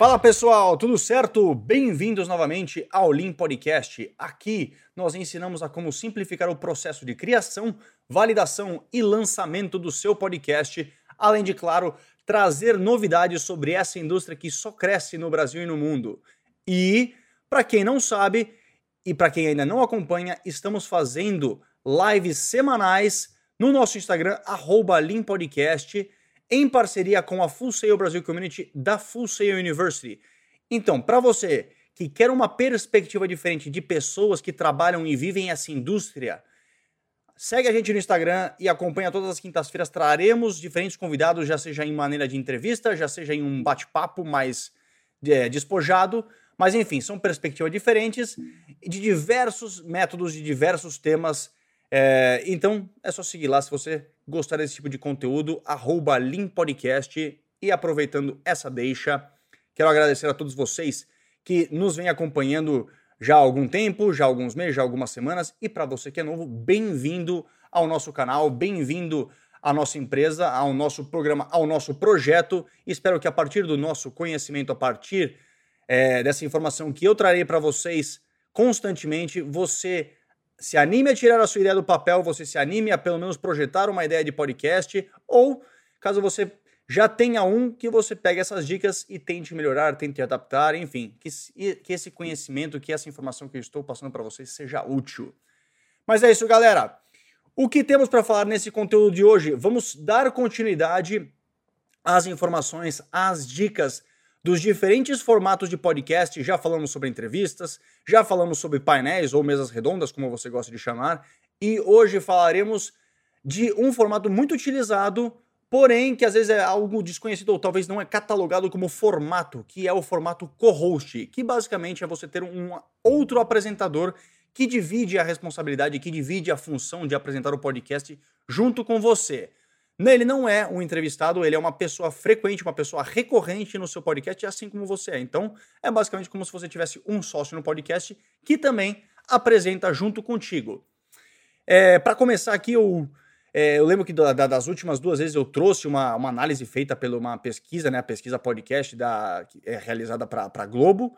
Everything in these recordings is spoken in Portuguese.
Fala pessoal, tudo certo? Bem-vindos novamente ao Lean Podcast. Aqui nós ensinamos a como simplificar o processo de criação, validação e lançamento do seu podcast, além de, claro, trazer novidades sobre essa indústria que só cresce no Brasil e no mundo. E, para quem não sabe e para quem ainda não acompanha, estamos fazendo lives semanais no nosso Instagram, @leanpodcast em parceria com a Full Sail Brasil Community da Full Sail University. Então, para você que quer uma perspectiva diferente de pessoas que trabalham e vivem essa indústria, segue a gente no Instagram e acompanha todas as quintas-feiras. Traremos diferentes convidados, já seja em maneira de entrevista, já seja em um bate-papo mais é, despojado. Mas enfim, são perspectivas diferentes de diversos métodos, de diversos temas. É, então é só seguir lá se você gostar desse tipo de conteúdo, arroba Limpodcast. E aproveitando essa deixa, quero agradecer a todos vocês que nos vêm acompanhando já há algum tempo, já há alguns meses, já há algumas semanas. E para você que é novo, bem-vindo ao nosso canal, bem-vindo à nossa empresa, ao nosso programa, ao nosso projeto. Espero que a partir do nosso conhecimento, a partir é, dessa informação que eu trarei para vocês constantemente, você se anime a tirar a sua ideia do papel, você se anime a pelo menos projetar uma ideia de podcast, ou caso você já tenha um, que você pegue essas dicas e tente melhorar, tente adaptar, enfim, que, que esse conhecimento, que essa informação que eu estou passando para vocês seja útil. Mas é isso, galera. O que temos para falar nesse conteúdo de hoje? Vamos dar continuidade às informações, às dicas dos diferentes formatos de podcast. Já falamos sobre entrevistas, já falamos sobre painéis ou mesas redondas, como você gosta de chamar, e hoje falaremos de um formato muito utilizado, porém que às vezes é algo desconhecido ou talvez não é catalogado como formato, que é o formato co-host, que basicamente é você ter um outro apresentador que divide a responsabilidade, que divide a função de apresentar o podcast junto com você. Ele não é um entrevistado, ele é uma pessoa frequente, uma pessoa recorrente no seu podcast, assim como você é. Então, é basicamente como se você tivesse um sócio no podcast que também apresenta junto contigo. É, Para começar aqui, eu, é, eu lembro que da, da, das últimas duas vezes eu trouxe uma, uma análise feita por uma pesquisa, né, a pesquisa podcast da, que é realizada para Globo.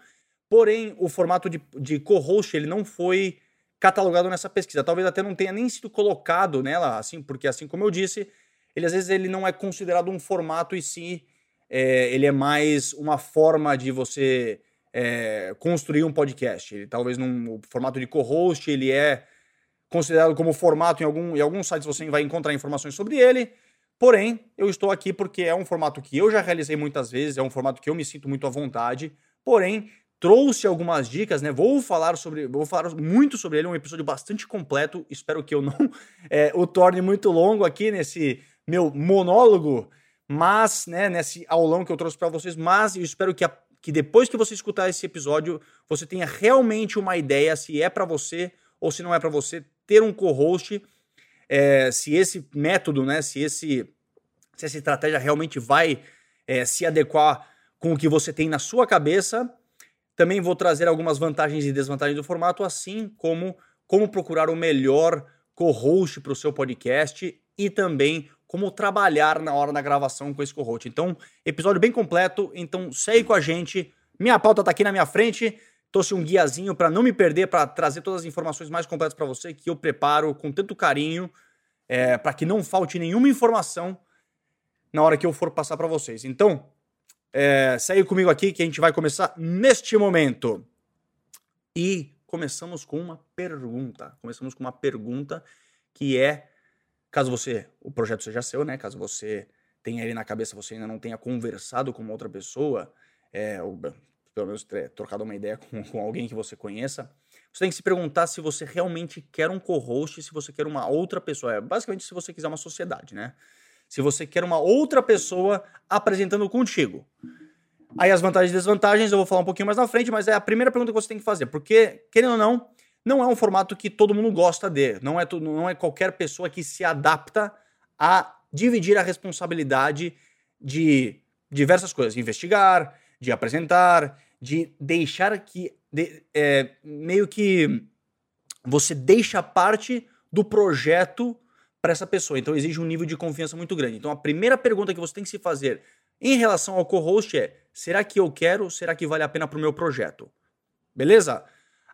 Porém, o formato de, de co-host ele não foi catalogado nessa pesquisa. Talvez até não tenha nem sido colocado nela, assim, porque assim como eu disse, ele às vezes ele não é considerado um formato e sim é, ele é mais uma forma de você é, construir um podcast. Ele talvez num formato de co-host, ele é considerado como formato em algum em alguns sites você vai encontrar informações sobre ele. Porém, eu estou aqui porque é um formato que eu já realizei muitas vezes, é um formato que eu me sinto muito à vontade. Porém, trouxe algumas dicas, né? Vou falar sobre, vou falar muito sobre ele, é um episódio bastante completo. Espero que eu não é, o torne muito longo aqui nesse meu monólogo, mas, né, nesse aulão que eu trouxe para vocês, mas eu espero que, a, que depois que você escutar esse episódio, você tenha realmente uma ideia se é para você ou se não é para você ter um co-host, é, se esse método, né, se esse se essa estratégia realmente vai é, se adequar com o que você tem na sua cabeça. Também vou trazer algumas vantagens e desvantagens do formato, assim como como procurar o melhor co-host para o seu podcast e também como trabalhar na hora da gravação com esse co-host. Então, episódio bem completo, então segue com a gente. Minha pauta tá aqui na minha frente. Trouxe um guiazinho para não me perder, para trazer todas as informações mais completas para você que eu preparo com tanto carinho, é, para que não falte nenhuma informação na hora que eu for passar para vocês. Então, é, segue comigo aqui que a gente vai começar neste momento. E começamos com uma pergunta. Começamos com uma pergunta que é Caso você, o projeto seja seu, né? Caso você tenha ele na cabeça, você ainda não tenha conversado com outra pessoa, é, ou pelo menos trocado uma ideia com, com alguém que você conheça, você tem que se perguntar se você realmente quer um co-host, se você quer uma outra pessoa. É, basicamente, se você quiser uma sociedade, né? Se você quer uma outra pessoa apresentando contigo. Aí as vantagens e desvantagens eu vou falar um pouquinho mais na frente, mas é a primeira pergunta que você tem que fazer. Porque, querendo ou não, não é um formato que todo mundo gosta de. Não é, não é qualquer pessoa que se adapta a dividir a responsabilidade de diversas coisas, de investigar, de apresentar, de deixar que de, é, meio que você deixa parte do projeto para essa pessoa. Então exige um nível de confiança muito grande. Então a primeira pergunta que você tem que se fazer Em relação ao co-host é, será que eu quero, será que vale a pena para o meu projeto? Beleza?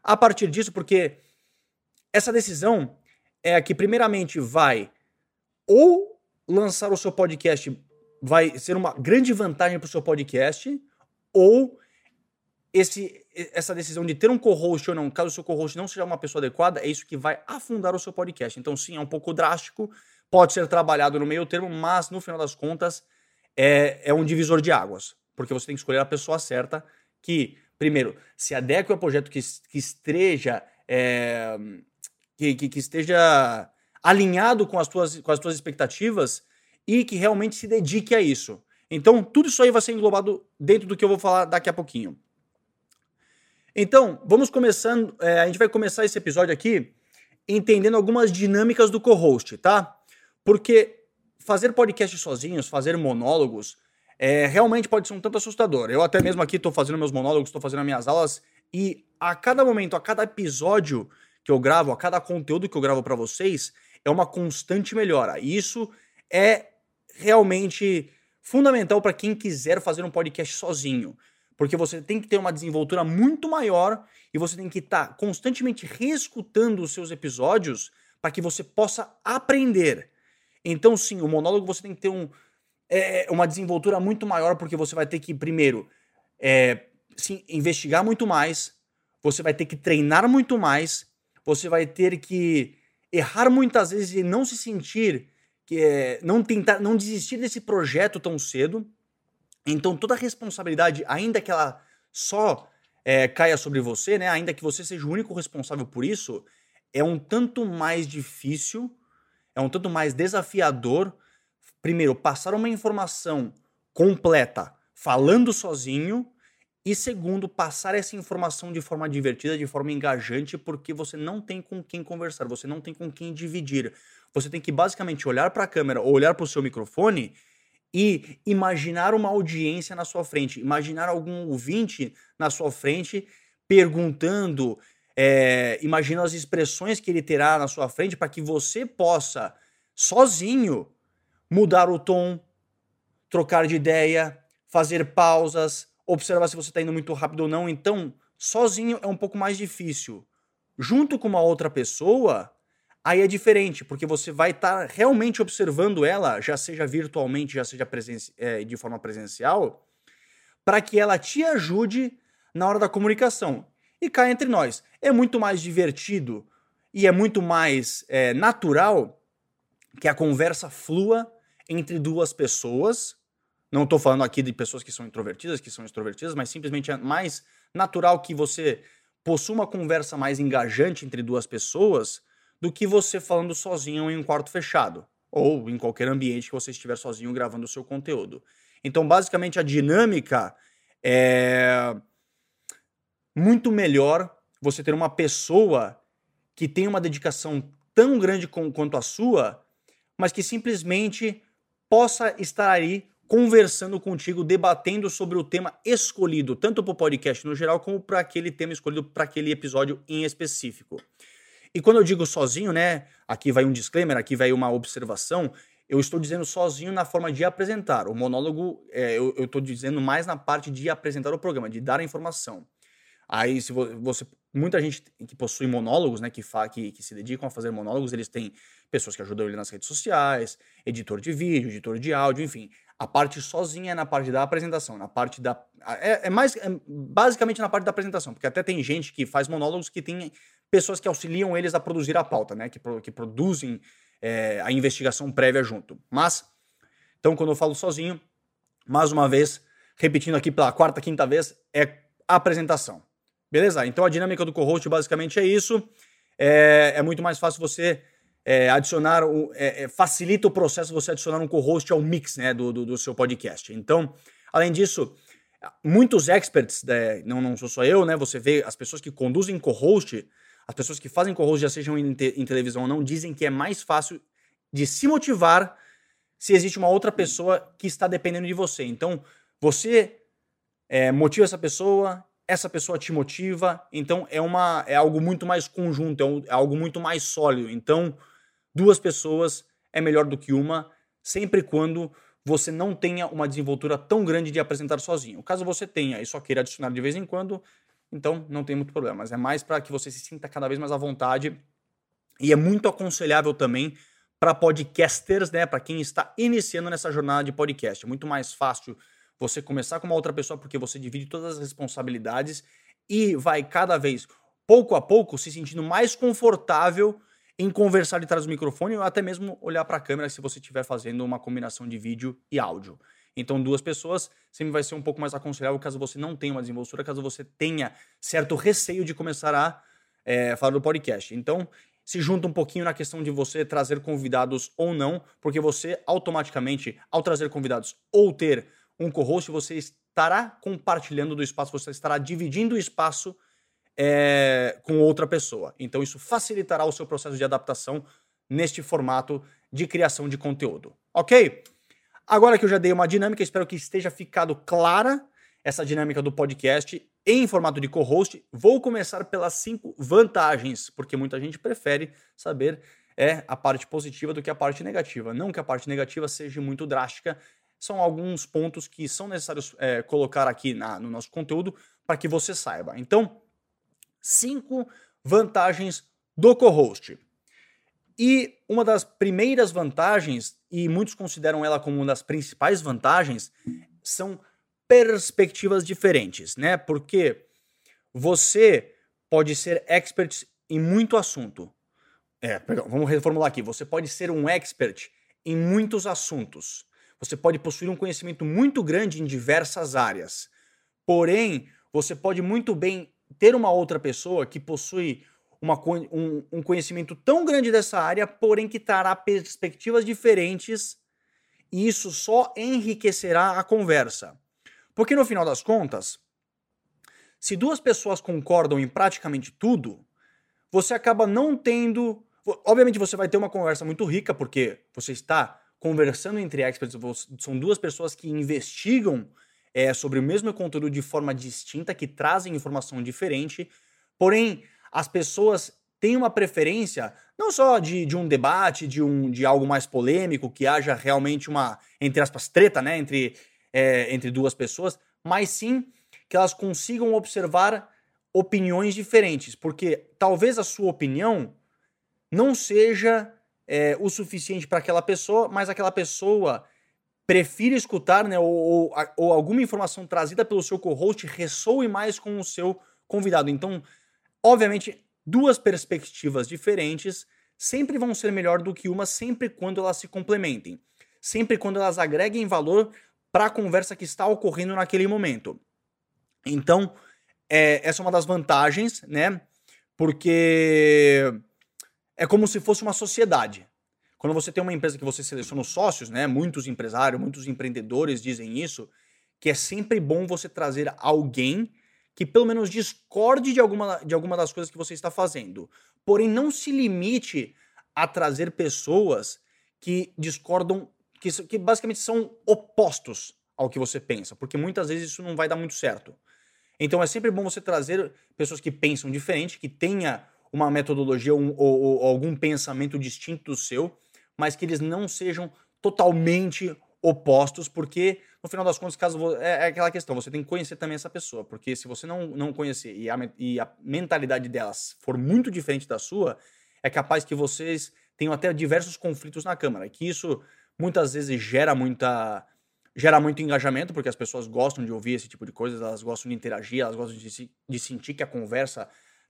A partir disso, porque essa decisão é a que primeiramente vai ou lançar o seu podcast vai ser uma grande vantagem para o seu podcast, ou esse, essa decisão de ter um co-host ou não, caso o seu co-host não seja uma pessoa adequada, é isso que vai afundar o seu podcast. Então, sim, é um pouco drástico, pode ser trabalhado no meio termo, mas no final das contas é, é um divisor de águas, porque você tem que escolher a pessoa certa que, primeiro, se adeque ao projeto que, que esteja. É, que, que, que, esteja alinhado com as, tuas, com as tuas expectativas e que realmente se dedique a isso. Então, tudo isso aí vai ser englobado dentro do que eu vou falar daqui a pouquinho. Então, vamos começando. É, a gente vai começar esse episódio aqui entendendo algumas dinâmicas do co-host, tá? Porque fazer podcast sozinhos, fazer monólogos, é, realmente pode ser um tanto assustador. Eu até mesmo aqui estou fazendo meus monólogos, estou fazendo minhas aulas, e a cada momento, a cada episódio que eu gravo, a cada conteúdo que eu gravo para vocês, é uma constante melhora. E isso é realmente fundamental para quem quiser fazer um podcast sozinho. Porque você tem que ter uma desenvoltura muito maior e você tem que estar tá constantemente reescutando os seus episódios para que você possa aprender. Então, sim, o monólogo você tem que ter um, é, uma desenvoltura muito maior, porque você vai ter que, primeiro, é, sim, investigar muito mais, você vai ter que treinar muito mais, você vai ter que errar muitas vezes e não se sentir que é, não tentar, não desistir desse projeto tão cedo. Então toda a responsabilidade, ainda que ela só é, caia sobre você, né, ainda que você seja o único responsável por isso, é um tanto mais difícil, é um tanto mais desafiador. Primeiro, passar uma informação completa falando sozinho e segundo, passar essa informação de forma divertida, de forma engajante, porque você não tem com quem conversar, você não tem com quem dividir. Você tem que basicamente olhar para a câmera ou olhar para o seu microfone e imaginar uma audiência na sua frente, imaginar algum ouvinte na sua frente perguntando, é, as expressões que ele terá na sua frente para que você possa, sozinho, mudar o tom, trocar de ideia, fazer pausas, observar se você está indo muito rápido ou não. Então, sozinho é um pouco mais difícil. Junto com uma outra pessoa, aí é diferente, porque você vai estar tá realmente observando ela, já seja virtualmente, já seja é, de forma presencial, para que ela te ajude na hora da comunicação. E cá entre nós, é muito mais divertido e é muito mais é, natural que a conversa flua entre duas pessoas. Não estou falando aqui de pessoas que são introvertidas, que são extrovertidas, mas simplesmente é mais natural que você possua uma conversa mais engajante entre duas pessoas do que você falando sozinho em um quarto fechado ou em qualquer ambiente que você estiver sozinho gravando o seu conteúdo. Então, basicamente, a dinâmica é muito melhor você ter uma pessoa que tem uma dedicação tão grande com, quanto a sua, mas que simplesmente possa estar aí conversando contigo, debatendo sobre o tema escolhido, tanto para o podcast no geral, como para aquele tema escolhido para aquele episódio em específico. E quando eu digo sozinho, né? Aqui vai um disclaimer, aqui vai uma observação. Eu estou dizendo sozinho na forma de apresentar. O monólogo, é, eu, estou dizendo mais na parte de apresentar o programa, de dar a informação. Aí, se você. Muita gente que possui monólogos, né? Que, fa, que, que se dedicam a fazer monólogos, eles têm pessoas que ajudam ele nas redes sociais, editor de vídeo, editor de áudio, enfim. A parte sozinha é na parte da apresentação, na parte da. É, é mais. É basicamente na parte da apresentação, porque até tem gente que faz monólogos que tem pessoas que auxiliam eles a produzir a pauta, né? Que, que produzem é, a investigação prévia junto. Mas, então, quando eu falo sozinho, mais uma vez, repetindo aqui pela quarta, quinta vez, é apresentação. Beleza? Então a dinâmica do co-host basicamente é isso. É, é muito mais fácil você é, adicionar, é, é, facilita o processo você adicionar um co-host ao mix né, do, do, do, seu podcast. Então, além disso, muitos experts, né, não, não sou só eu, né? Você vê as pessoas que conduzem co-host, as pessoas que fazem co-host, já sejam em, te, em televisão ou não, dizem que é mais fácil de se motivar se existe uma outra pessoa que está dependendo de você. Então, você é, motiva essa pessoa, essa pessoa te motiva, então é, uma, é algo muito mais conjunto, é, um, é algo muito mais sólido. Então, duas pessoas é melhor do que uma, sempre quando você não tenha uma desenvoltura tão grande de apresentar sozinho. Caso você tenha e só queira adicionar de vez em quando, então não tem muito problema. Mas é mais para que você se sinta cada vez mais à vontade. E é muito aconselhável também para podcasters, né? Para quem está iniciando nessa jornada de podcast. É muito mais fácil você começar com uma outra pessoa porque você divide todas as responsabilidades e vai cada vez, pouco a pouco, se sentindo mais confortável em conversar de trás do microfone ou até mesmo olhar para a câmera se você estiver fazendo uma combinação de vídeo e áudio. Então, duas pessoas sempre vai ser um pouco mais aconselhável caso você não tenha uma desenvoltura, caso você tenha certo receio de começar a é, falar do podcast. Então, se junta um pouquinho na questão de você trazer convidados ou não, porque você automaticamente, ao trazer convidados ou ter um co-host, você estará compartilhando do espaço, você estará dividindo o espaço é, com outra pessoa. Então isso facilitará o seu processo de adaptação neste formato de criação de conteúdo. Ok? Agora que eu já dei uma dinâmica, espero que esteja ficado clara essa dinâmica do podcast em formato de co-host. Vou começar pelas cinco vantagens, porque muita gente prefere saber é a parte positiva do que a parte negativa. Não que a parte negativa seja muito drástica, são alguns pontos que são necessários é, colocar aqui na, no nosso conteúdo para que você saiba. Então, cinco vantagens do co-host. E uma das primeiras vantagens, e muitos consideram ela como uma das principais vantagens, são perspectivas diferentes, né? Porque você pode ser expert em muito assunto. É, perdão, vamos reformular aqui. Você pode ser um expert em muitos assuntos. Você pode possuir um conhecimento muito grande em diversas áreas. Porém, você pode muito bem ter uma outra pessoa que possui uma, um, um conhecimento tão grande dessa área, porém que trará perspectivas diferentes, e isso só enriquecerá a conversa. Porque no final das contas, se duas pessoas concordam em praticamente tudo, você acaba não tendo. Obviamente você vai ter uma conversa muito rica, porque você está conversando entre experts, são duas pessoas que investigam é, sobre o mesmo conteúdo de forma distinta, que trazem informação diferente, porém as pessoas têm uma preferência não só de, de um debate, de, um, de algo mais polêmico, que haja realmente uma, entre aspas, treta né, entre, é, entre duas pessoas, mas sim que elas consigam observar opiniões diferentes, porque talvez a sua opinião não seja é, o suficiente para aquela pessoa, mas aquela pessoa prefira escutar, né, ou, ou, ou alguma informação trazida pelo seu co-host ressoe mais com o seu convidado. Então, obviamente, duas perspectivas diferentes sempre vão ser melhor do que uma, sempre quando elas se complementem, sempre quando elas agreguem valor para a conversa que está ocorrendo naquele momento. Então, é, essa é uma das vantagens, né? Porque é como se fosse uma sociedade. Quando você tem uma empresa que você seleciona os sócios, né? Muitos empresários, muitos empreendedores dizem isso, que é sempre bom você trazer alguém que pelo menos discorde de alguma, de alguma das coisas que você está fazendo. Porém, não se limite a trazer pessoas que discordam, que, que basicamente são opostos ao que você pensa, porque muitas vezes isso não vai dar muito certo. Então é sempre bom você trazer pessoas que pensam diferente, que tenha uma metodologia ou, ou, ou algum pensamento distinto do seu, mas que eles não sejam totalmente opostos, porque no final das contas, caso é, é, aquela questão, você tem que conhecer também essa pessoa, porque se você não, não conhecer e a, e a mentalidade delas for muito diferente da sua, é capaz que vocês tenham até diversos conflitos na Câmara, que isso muitas vezes gera muita gera muito engajamento, porque as pessoas gostam de ouvir esse tipo de coisas, elas gostam de interagir, elas gostam de, de sentir que a conversa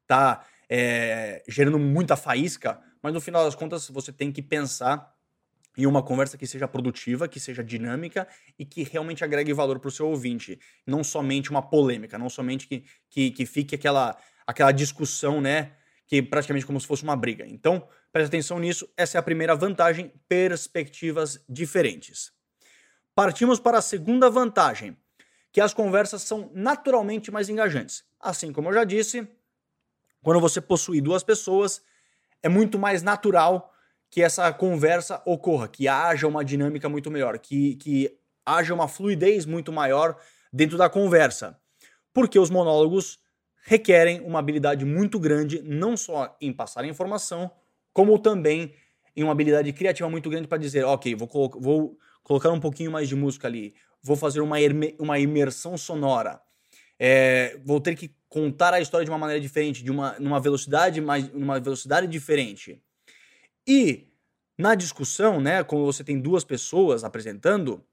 tá é, gerando muita faísca, mas no final das contas você tem que pensar em uma conversa que seja produtiva, que seja dinâmica e que realmente agregue valor para o seu ouvinte. Não somente uma polêmica, não somente que, que, que fique aquela, aquela discussão, né? Que praticamente como se fosse uma briga. Então, preste atenção nisso. Essa é a primeira vantagem: perspectivas diferentes. Partimos para a segunda vantagem, que as conversas são naturalmente mais engajantes. Assim como eu já disse, quando você possui duas pessoas, é muito mais natural que essa conversa ocorra, que haja uma dinâmica muito melhor, que, que haja uma fluidez muito maior dentro da conversa. Porque os monólogos requerem uma habilidade muito grande, não só em passar informação, como também em uma habilidade criativa muito grande para dizer, ok, vou, vou colocar um pouquinho mais de música ali, vou fazer uma, uma imersão sonora, é, vou ter que contar a história de uma maneira diferente, de uma numa velocidade mais numa velocidade diferente. E na discussão, né, quando você tem duas pessoas apresentando,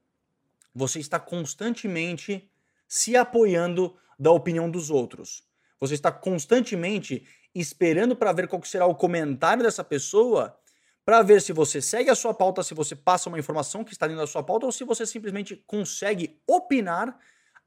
você está constantemente se apoiando da opinião dos outros. Você está constantemente esperando para ver qual será o comentário dessa pessoa, para ver se você segue a sua pauta, se você passa uma informação que está dentro da sua pauta ou se você simplesmente consegue opinar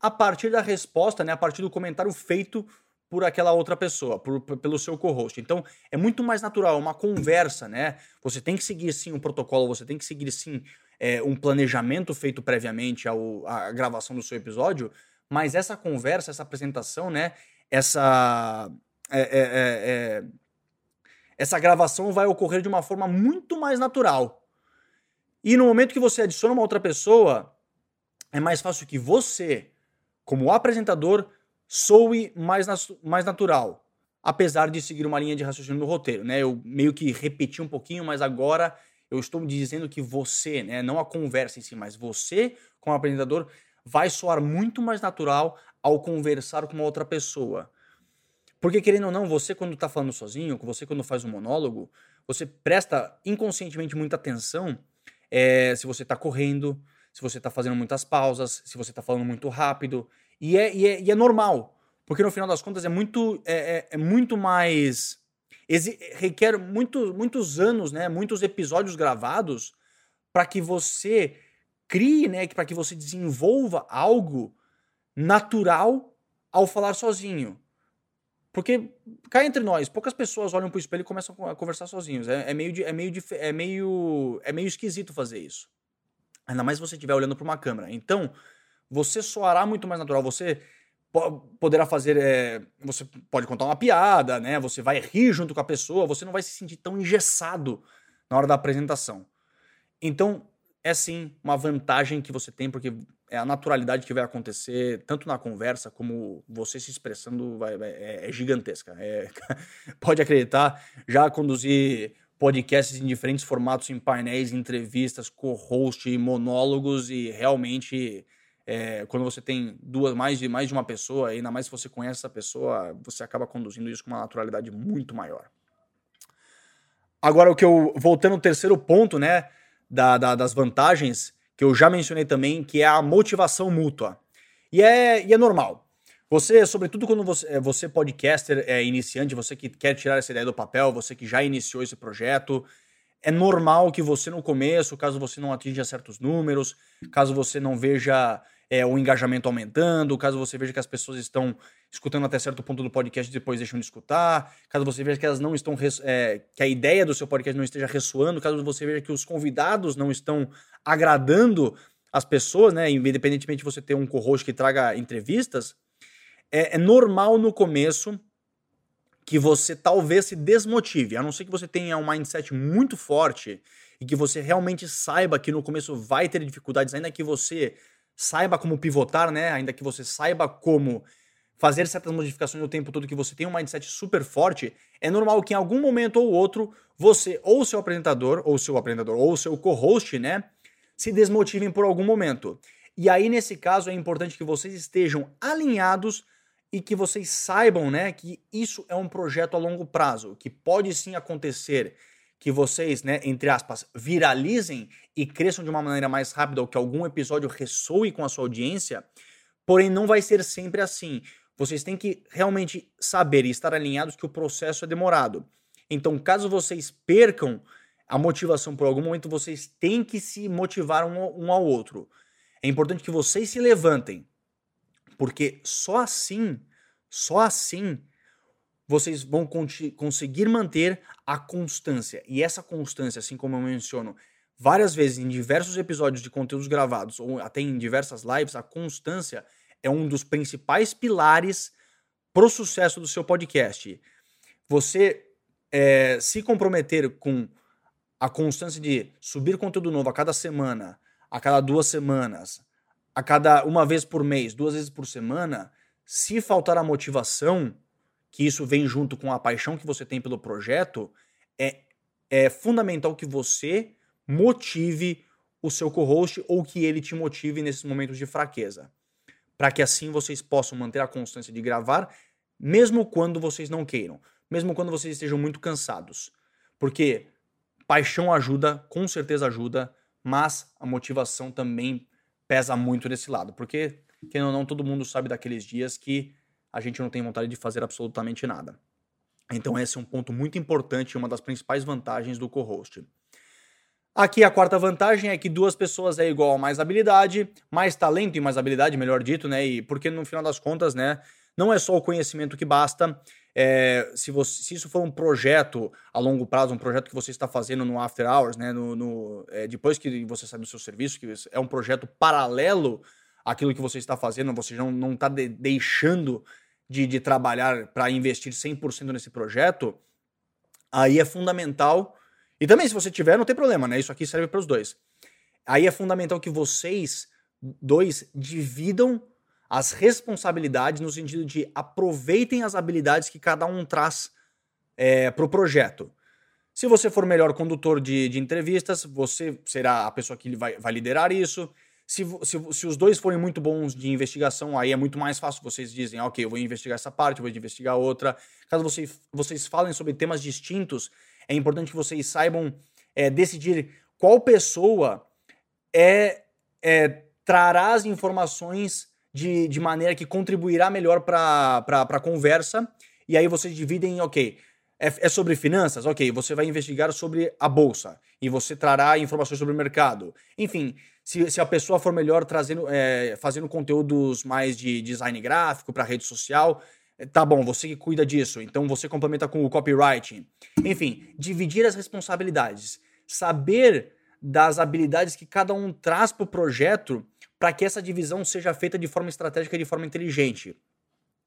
a partir da resposta, né, a partir do comentário feito por aquela outra pessoa, por, pelo seu co-host. Então, é muito mais natural, é uma conversa, né? Você tem que seguir sim um protocolo, você tem que seguir sim é, um planejamento feito previamente ao, à gravação do seu episódio, mas essa conversa, essa apresentação, né? Essa. É, é, é, é essa gravação vai ocorrer de uma forma muito mais natural. E no momento que você adiciona uma outra pessoa, é mais fácil que você como apresentador, soe mais, mais natural, apesar de seguir uma linha de raciocínio no roteiro, né? Eu meio que repeti um pouquinho, mas agora eu estou dizendo que você, né, não a conversa em si, mas você, como apresentador, vai soar muito mais natural ao conversar com uma outra pessoa. Porque, querendo ou não, você quando está falando sozinho, você quando faz um monólogo, você presta inconscientemente muita atenção é, se você está correndo, se você está fazendo muitas pausas, se você está falando muito rápido. E é, e, é, e é normal, porque no final das contas é muito, é, é, é muito mais. requer muito, muitos anos, né, muitos episódios gravados para que você crie, né, para que você desenvolva algo natural ao falar sozinho. Porque, cá entre nós, poucas pessoas olham pro espelho e começam a conversar sozinhos. É, é meio, é, meio, é, meio, é meio esquisito fazer isso. Ainda mais se você estiver olhando para uma câmera. Então, você soará muito mais natural. Você poderá fazer. É, você pode contar uma piada, né? Você vai rir junto com a pessoa, você não vai se sentir tão engessado na hora da apresentação. Então, é sim uma vantagem que você tem, porque é a naturalidade que vai acontecer, tanto na conversa como você se expressando, vai, é, é, gigantesca. É, pode acreditar, já conduzir podcasts em diferentes formatos, em painéis, entrevistas, co-host, monólogos e realmente é, quando você tem duas mais de mais de uma pessoa, ainda mais se você conhece essa pessoa, você acaba conduzindo isso com uma naturalidade muito maior. Agora o que eu voltando ao terceiro ponto, né, da, da, das vantagens que eu já mencionei também, que é a motivação mútua. E é, e é normal. Você, sobretudo quando você, é, você podcaster é iniciante, você que quer tirar essa ideia do papel, você que já iniciou esse projeto, é normal que você no começo, caso você não atinja certos números, caso você não veja é, o engajamento aumentando, caso você veja que as pessoas estão escutando até certo ponto do podcast e depois deixam de escutar, caso você veja que elas não estão é, que a ideia do seu podcast não esteja ressoando, caso você veja que os convidados não estão agradando as pessoas, né, independentemente de você ter um co-host que traga entrevistas, é, é normal no começo que você talvez se desmotive, a não ser que você tenha um mindset muito forte e que você realmente saiba que no começo vai ter dificuldades, ainda que você saiba como pivotar, né? Ainda que você saiba como fazer certas modificações o tempo todo, que você tem um mindset super forte, é normal que em algum momento ou outro você ou seu apresentador, ou seu apresentador, ou seu co-host, né, se desmotivem por algum momento. E aí nesse caso é importante que vocês estejam alinhados e que vocês saibam, né, que isso é um projeto a longo prazo, que pode sim acontecer que vocês, né, entre aspas, viralizem e cresçam de uma maneira mais rápida ou que algum episódio ressoe com a sua audiência, porém não vai ser sempre assim. Vocês têm que realmente saber e estar alinhados que o processo é demorado. Então, caso vocês percam a motivação por algum momento, vocês têm que se motivar um, um ao outro. É importante que vocês se levantem, porque só assim, só assim, vocês vão conseguir manter a constância. E essa constância, assim como eu menciono várias vezes em diversos episódios de conteúdos gravados, ou até em diversas lives, a constância é um dos principais pilares para o sucesso do seu podcast. Você é, se comprometer com a constância de subir conteúdo novo a cada semana, a cada duas semanas, a cada uma vez por mês, duas vezes por semana, se faltar a motivação, que isso vem junto com a paixão que você tem pelo projeto, é, é fundamental que você motive o seu co-host ou que ele te motive nesses momentos de fraqueza. Para que assim vocês possam manter a constância de gravar, mesmo quando vocês não queiram, mesmo quando vocês estejam muito cansados. Porque paixão ajuda, com certeza ajuda, mas a motivação também pesa muito desse lado. Porque, quem ou não, todo mundo sabe daqueles dias que a gente não tem vontade de fazer absolutamente nada. Então, esse é um ponto muito importante e uma das principais vantagens do co-host. Aqui a quarta vantagem é que duas pessoas é igual a mais habilidade, mais talento e mais habilidade, melhor dito, né? E porque no final das contas, né, não é só o conhecimento que basta. É, se, você, se isso for um projeto a longo prazo, um projeto que você está fazendo no After Hours, né, no, no é, depois que você sabe do seu serviço, que é um projeto paralelo àquilo que você está fazendo, você não está de, deixando de, de trabalhar para investir 100% nesse projeto, aí é fundamental. E também, se você tiver, não tem problema, né? Isso aqui serve para os dois. Aí é fundamental que vocês dois dividam as responsabilidades no sentido de aproveitem as habilidades que cada um traz é, para o projeto. Se você for melhor condutor de, de entrevistas, você será a pessoa que vai, vai liderar isso. Se, se, se, os dois forem muito bons de investigação, aí é muito mais fácil. Vocês dizem, ok, eu vou investigar essa parte, vou investigar outra. Caso vocês, vocês falem sobre temas distintos, é importante que vocês saibam é, decidir qual pessoa é, é trará as informações de, de maneira que contribuirá melhor para a conversa. E aí vocês dividem, ok, é, é, sobre finanças? Ok, você vai investigar sobre a bolsa e você trará informações sobre o mercado. Enfim, se, se a pessoa for melhor trazendo, é, fazendo conteúdos mais de design gráfico para rede social, é, tá bom, você que cuida disso, então você complementa com o copywriting. Enfim, dividir as responsabilidades, saber das habilidades que cada um traz para o projeto para que essa divisão seja feita de forma estratégica e de forma inteligente.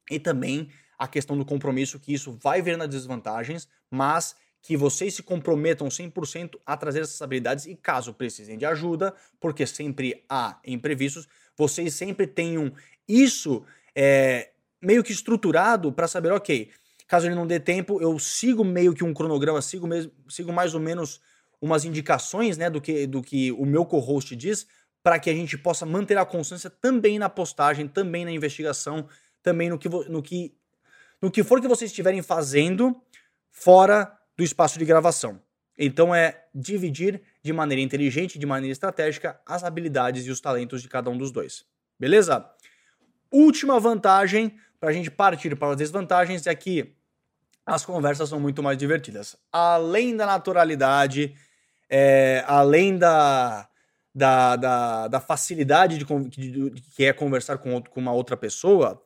E também a questão do compromisso, que isso vai ver nas desvantagens, mas que vocês se comprometam 100% a trazer essas habilidades e caso precisem de ajuda, porque sempre há imprevistos, vocês sempre tenham isso é, meio que estruturado para saber, ok, caso ele não dê tempo, eu sigo meio que um cronograma, sigo, mesmo, sigo mais ou menos umas indicações né, do, que, do que o meu co-host diz, para que a gente possa manter a constância também na postagem, também na investigação, também no que, no que, no que for que vocês estiverem fazendo fora do espaço de gravação. Então é dividir de maneira inteligente, de maneira estratégica, as habilidades e os talentos de cada um dos dois. Beleza? Última vantagem para a gente partir para as desvantagens é que as conversas são muito mais divertidas. Além da naturalidade, é, além da, da, da, da facilidade de, de, de, que é conversar com, outro, com uma outra pessoa,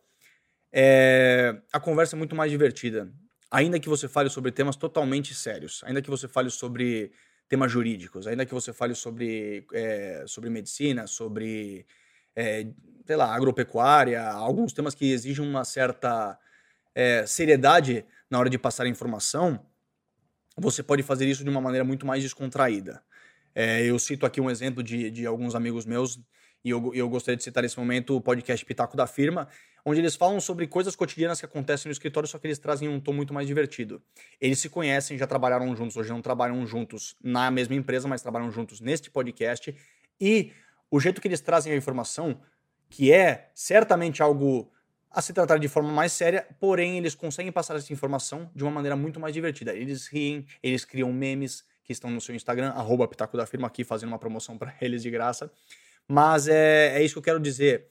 é, a conversa é muito mais divertida. Ainda que você fale sobre temas totalmente sérios, ainda que você fale sobre temas jurídicos, ainda que você fale sobre, é, sobre medicina, sobre, é, sei lá, agropecuária, alguns temas que exigem uma certa é, seriedade na hora de passar a informação, você pode fazer isso de uma maneira muito mais descontraída. É, eu cito aqui um exemplo de, de alguns amigos meus, e eu, eu gostaria de citar nesse momento o podcast Pitaco da Firma, onde eles falam sobre coisas cotidianas que acontecem no escritório, só que eles trazem um tom muito mais divertido. Eles se conhecem, já trabalharam juntos, hoje não trabalham juntos na mesma empresa, mas trabalham juntos neste podcast. E o jeito que eles trazem a informação, que é certamente algo a se tratar de forma mais séria, porém eles conseguem passar essa informação de uma maneira muito mais divertida. Eles riem, eles criam memes que estão no seu Instagram, arroba Pitaco da Firma aqui, fazendo uma promoção para eles de graça. Mas é, é isso que eu quero dizer.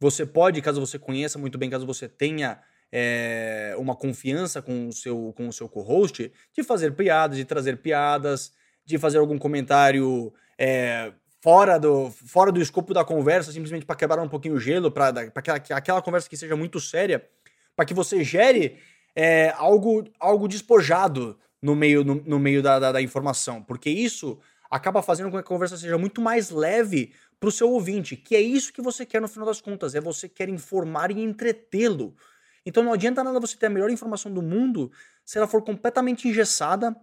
Você pode, caso você conheça muito bem, caso você tenha é, uma confiança com o seu, com o seu co-host, de fazer piadas, de trazer piadas, de fazer algum comentário é, fora, do, fora do escopo da conversa, simplesmente para quebrar um pouquinho o gelo, para aquela, aquela conversa que seja muito séria, para que você gere é, algo, algo despojado no meio, no, no meio da, da, da informação, porque isso acaba fazendo com que a conversa seja muito mais leve para o seu ouvinte, que é isso que você quer no final das contas, é você quer informar e entretê-lo. Então não adianta nada você ter a melhor informação do mundo se ela for completamente engessada,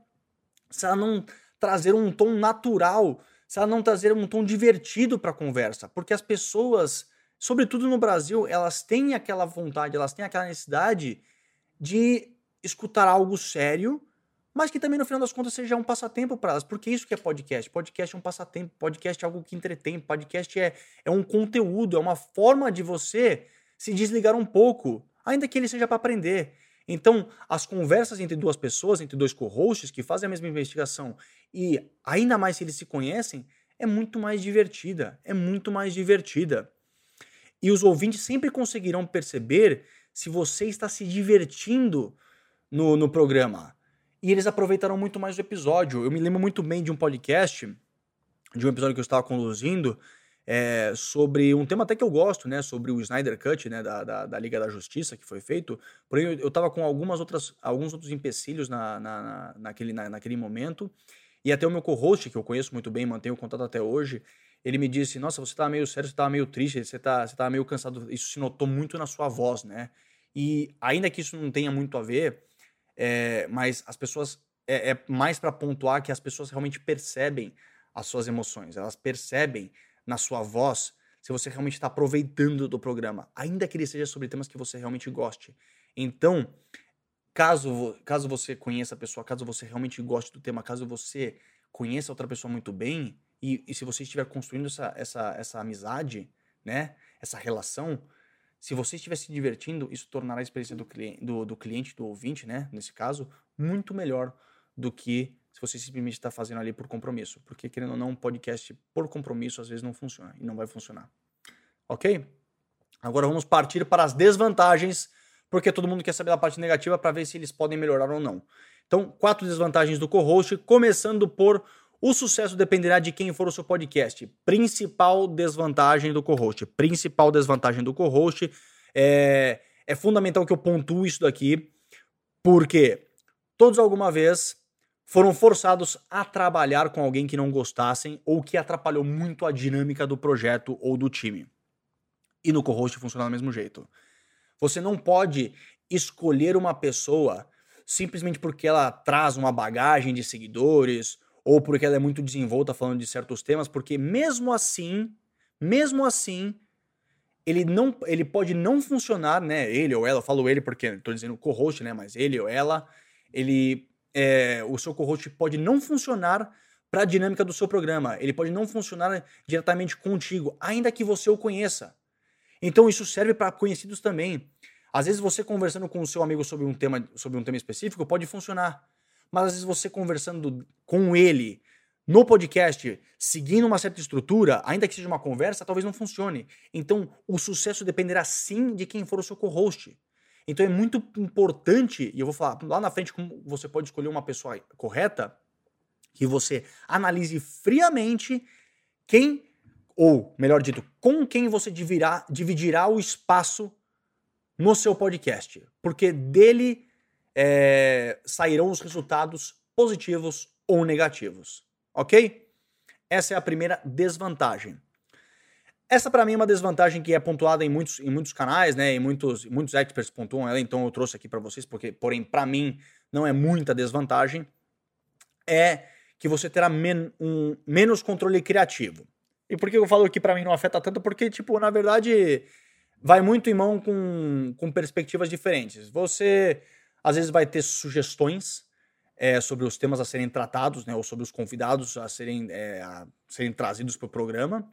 se ela não trazer um tom natural, se ela não trazer um tom divertido para a conversa, porque as pessoas, sobretudo no Brasil, elas têm aquela vontade, elas têm aquela necessidade de escutar algo sério, mas que também no final das contas seja um passatempo para elas, porque isso que é podcast. Podcast é um passatempo, podcast é algo que entretém, podcast é, é um conteúdo, é uma forma de você se desligar um pouco, ainda que ele seja para aprender. Então, as conversas entre duas pessoas, entre dois co-hosts que fazem a mesma investigação e ainda mais se eles se conhecem, é muito mais divertida, é muito mais divertida. E os ouvintes sempre conseguirão perceber se você está se divertindo no, no programa. E eles aproveitaram muito mais o episódio. Eu me lembro muito bem de um podcast, de um episódio que eu estava conduzindo, é, sobre um tema até que eu gosto, né? Sobre o Snyder Cut, né? Da, da, da Liga da Justiça que foi feito. Porém, eu, eu tava com algumas outras, alguns outros empecilhos na, na, na naquele, na, naquele momento. E até o meu co-host, que eu conheço muito bem, mantenho contato até hoje, ele me disse: Nossa, você tá meio sério, você tá meio triste, você tá, você tá meio cansado. Isso se notou muito na sua voz, né? E ainda que isso não tenha muito a ver, é, mas as pessoas. É, é mais para pontuar que as pessoas realmente percebem as suas emoções, elas percebem na sua voz se você realmente está aproveitando do programa, ainda que ele seja sobre temas que você realmente goste. Então, caso, caso você conheça a pessoa, caso você realmente goste do tema, caso você conheça outra pessoa muito bem, e, e se você estiver construindo essa, essa, essa amizade, né, essa relação, se você estiver se divertindo, isso tornará a experiência do, cliente, do, do cliente, do ouvinte, né, nesse caso, muito melhor do que se você simplesmente está fazendo ali por compromisso. Porque, querendo ou não, um podcast por compromisso às vezes não funciona e não vai funcionar. Ok? Agora vamos partir para as desvantagens, porque todo mundo quer saber da parte negativa para ver se eles podem melhorar ou não. Então, quatro desvantagens do co-host, começando por o sucesso dependerá de quem for o seu podcast. Principal desvantagem do co-host. Principal desvantagem do co-host. É, é fundamental que eu pontue isso daqui, porque todos alguma vez foram forçados a trabalhar com alguém que não gostassem ou que atrapalhou muito a dinâmica do projeto ou do time. E no co-host funciona do mesmo jeito. Você não pode escolher uma pessoa simplesmente porque ela traz uma bagagem de seguidores ou porque ela é muito desenvolta falando de certos temas, porque mesmo assim, mesmo assim, ele não ele pode não funcionar, né? Ele ou ela, eu falo ele porque estou dizendo co-host, né? Mas ele ou ela, ele é, o seu co-host pode não funcionar para a dinâmica do seu programa. Ele pode não funcionar diretamente contigo, ainda que você o conheça. Então isso serve para conhecidos também. Às vezes você conversando com o seu amigo sobre um tema, sobre um tema específico pode funcionar mas às vezes você conversando com ele no podcast, seguindo uma certa estrutura, ainda que seja uma conversa, talvez não funcione. Então, o sucesso dependerá sim de quem for o seu co-host. Então é muito importante, e eu vou falar lá na frente como você pode escolher uma pessoa correta, que você analise friamente quem, ou melhor dito, com quem você dividirá, dividirá o espaço no seu podcast. Porque dele é, sairão os resultados positivos ou negativos. Ok? Essa é a primeira desvantagem. Essa para mim é uma desvantagem que é pontuada em muitos, em muitos canais, né? E muitos, muitos experts pontuam ela, então eu trouxe aqui para vocês, porque, porém, para mim não é muita desvantagem. É que você terá men um, menos controle criativo. E por que eu falo que para mim não afeta tanto? Porque, tipo, na verdade, vai muito em mão com, com perspectivas diferentes. Você às vezes vai ter sugestões é, sobre os temas a serem tratados, né, ou sobre os convidados a serem, é, a serem trazidos para o programa.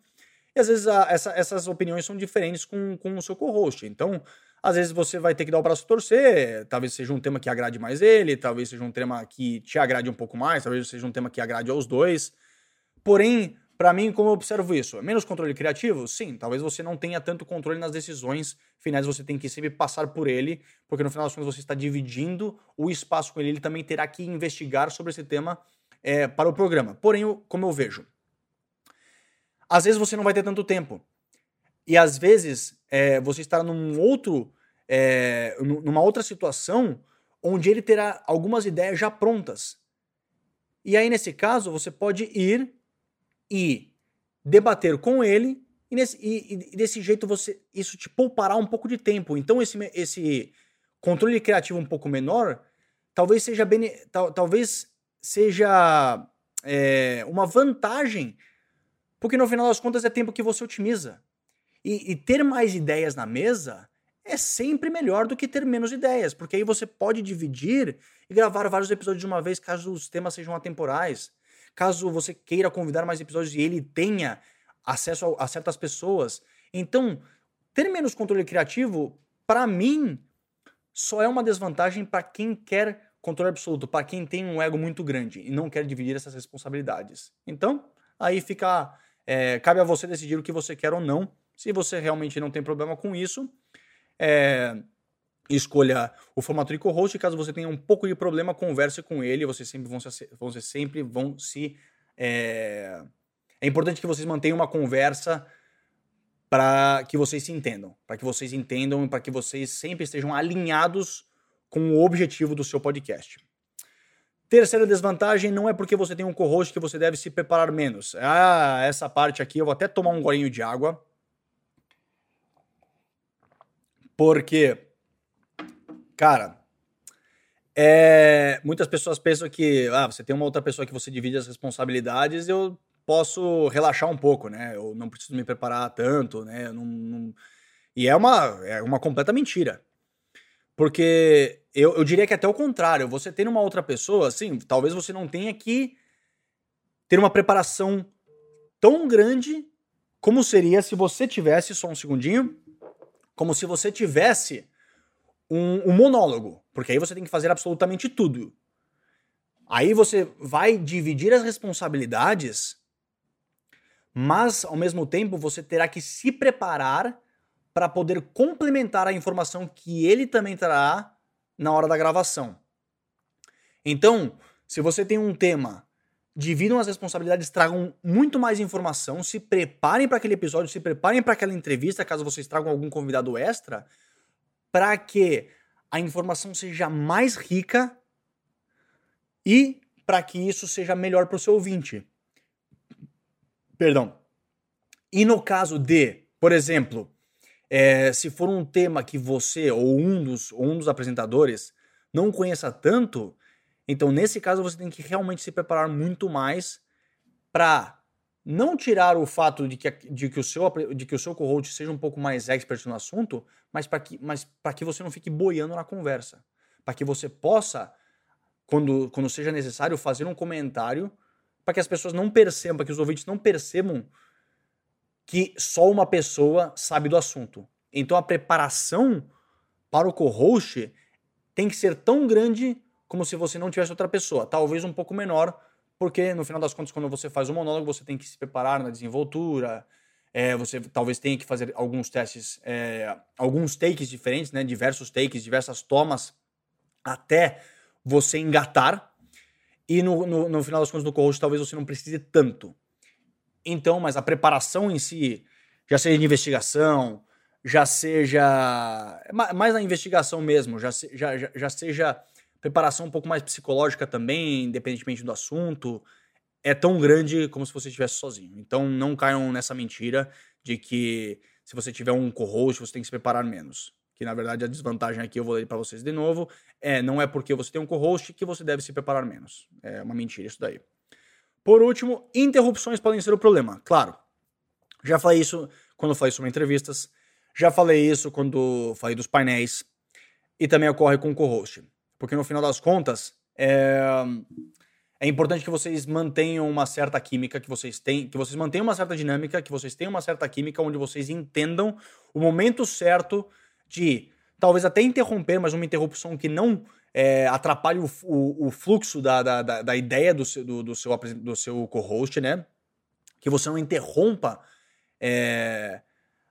E às vezes a, essa, essas opiniões são diferentes com, com o seu co-host. Então, às vezes você vai ter que dar o braço torcer, talvez seja um tema que agrade mais ele, talvez seja um tema que te agrade um pouco mais, talvez seja um tema que agrade aos dois. Porém, para mim, como eu observo isso? Menos controle criativo? Sim, talvez você não tenha tanto controle nas decisões finais, você tem que sempre passar por ele, porque no final das contas você está dividindo o espaço com ele, ele também terá que investigar sobre esse tema é, para o programa. Porém, como eu vejo, às vezes você não vai ter tanto tempo. E às vezes é, você estará num outro, é, numa outra situação onde ele terá algumas ideias já prontas. E aí, nesse caso, você pode ir e debater com ele e, nesse, e, e, desse jeito você isso te poupará um pouco de tempo. Então esse, esse controle criativo um pouco menor talvez seja bem, tal, talvez seja é, uma vantagem, porque no final das contas é tempo que você otimiza. E, e ter mais ideias na mesa é sempre melhor do que ter menos ideias, porque aí você pode dividir e gravar vários episódios de uma vez, caso os temas sejam atemporais. Caso você queira convidar mais episódios e ele tenha acesso a, a certas pessoas. Então, ter menos controle criativo, para mim, só é uma desvantagem para quem quer controle absoluto, para quem tem um ego muito grande e não quer dividir essas responsabilidades. Então, aí fica. É, cabe a você decidir o que você quer ou não. Se você realmente não tem problema com isso, é, escolha o formato de co-host. Caso você tenha um pouco de problema, converse com ele. Vocês sempre vão se, vocês sempre vão se é, é importante que vocês mantenham uma conversa para que vocês se entendam, para que vocês entendam e para que vocês sempre estejam alinhados com o objetivo do seu podcast. Terceira desvantagem não é porque você tem um co-host que você deve se preparar menos. Ah, essa parte aqui eu vou até tomar um golinho de água. Porque, cara, é, muitas pessoas pensam que ah, você tem uma outra pessoa que você divide as responsabilidades, eu posso relaxar um pouco, né? Eu não preciso me preparar tanto, né? Não, não... E é uma, é uma completa mentira. Porque eu, eu diria que até o contrário, você ter uma outra pessoa, assim, talvez você não tenha que ter uma preparação tão grande como seria se você tivesse, só um segundinho, como se você tivesse um, um monólogo. Porque aí você tem que fazer absolutamente tudo. Aí você vai dividir as responsabilidades mas ao mesmo tempo você terá que se preparar para poder complementar a informação que ele também trará na hora da gravação. Então, se você tem um tema, dividam as responsabilidades, tragam muito mais informação, se preparem para aquele episódio, se preparem para aquela entrevista, caso vocês tragam algum convidado extra, para que a informação seja mais rica e para que isso seja melhor para o seu ouvinte. Perdão. E no caso de, por exemplo, é, se for um tema que você ou um dos, ou um dos apresentadores não conheça tanto, então nesse caso você tem que realmente se preparar muito mais para não tirar o fato de que, de que o seu, de que o seu co-host seja um pouco mais expert no assunto, mas para que, mas que você não fique boiando na conversa. Para que você possa, quando, quando seja necessário, fazer um comentário para que as pessoas não percebam, para que os ouvintes não percebam que só uma pessoa sabe do assunto. Então a preparação para o co-host tem que ser tão grande como se você não tivesse outra pessoa, talvez um pouco menor, porque no final das contas, quando você faz um monólogo, você tem que se preparar na desenvoltura, é, você talvez tenha que fazer alguns testes, é, alguns takes diferentes, né, diversos takes, diversas tomas, até você engatar. E no, no, no final das contas, no co-host, talvez você não precise tanto. Então, mas a preparação em si, já seja de investigação, já seja. Mais na investigação mesmo, já, já, já, já seja preparação um pouco mais psicológica também, independentemente do assunto, é tão grande como se você estivesse sozinho. Então não caiam nessa mentira de que se você tiver um co-host, você tem que se preparar menos que na verdade a desvantagem aqui eu vou ler para vocês de novo, é não é porque você tem um co-host que você deve se preparar menos. É uma mentira isso daí. Por último, interrupções podem ser o problema. Claro, já falei isso quando falei sobre entrevistas, já falei isso quando falei dos painéis, e também ocorre com o co-host. Porque no final das contas, é, é importante que vocês mantenham uma certa química, que vocês têm, que vocês mantenham uma certa dinâmica, que vocês tenham uma certa química onde vocês entendam o momento certo de talvez até interromper, mas uma interrupção que não é, atrapalhe o, o, o fluxo da, da, da, da, ideia do seu, do, do seu, do seu co-host, né? Que você não interrompa é,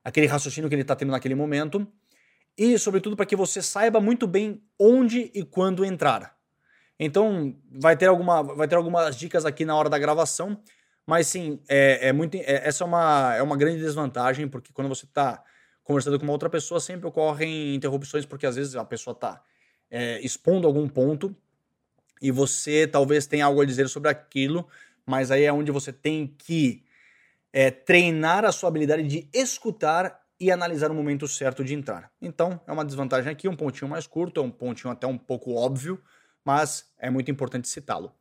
aquele raciocínio que ele está tendo naquele momento. E, sobretudo, para que você saiba muito bem onde e quando entrar. Então, vai ter, alguma, vai ter algumas dicas aqui na hora da gravação, mas sim, é, é muito, é, essa é uma, é uma grande desvantagem, porque quando você está conversando com uma outra pessoa, sempre ocorrem interrupções, porque às vezes a pessoa está é, expondo algum ponto e você talvez tenha algo a dizer sobre aquilo, mas aí é onde você tem que é, treinar a sua habilidade de escutar e analisar o momento certo de entrar. Então, é uma desvantagem aqui, um pontinho mais curto, é um pontinho até um pouco óbvio, mas é muito importante citá-lo.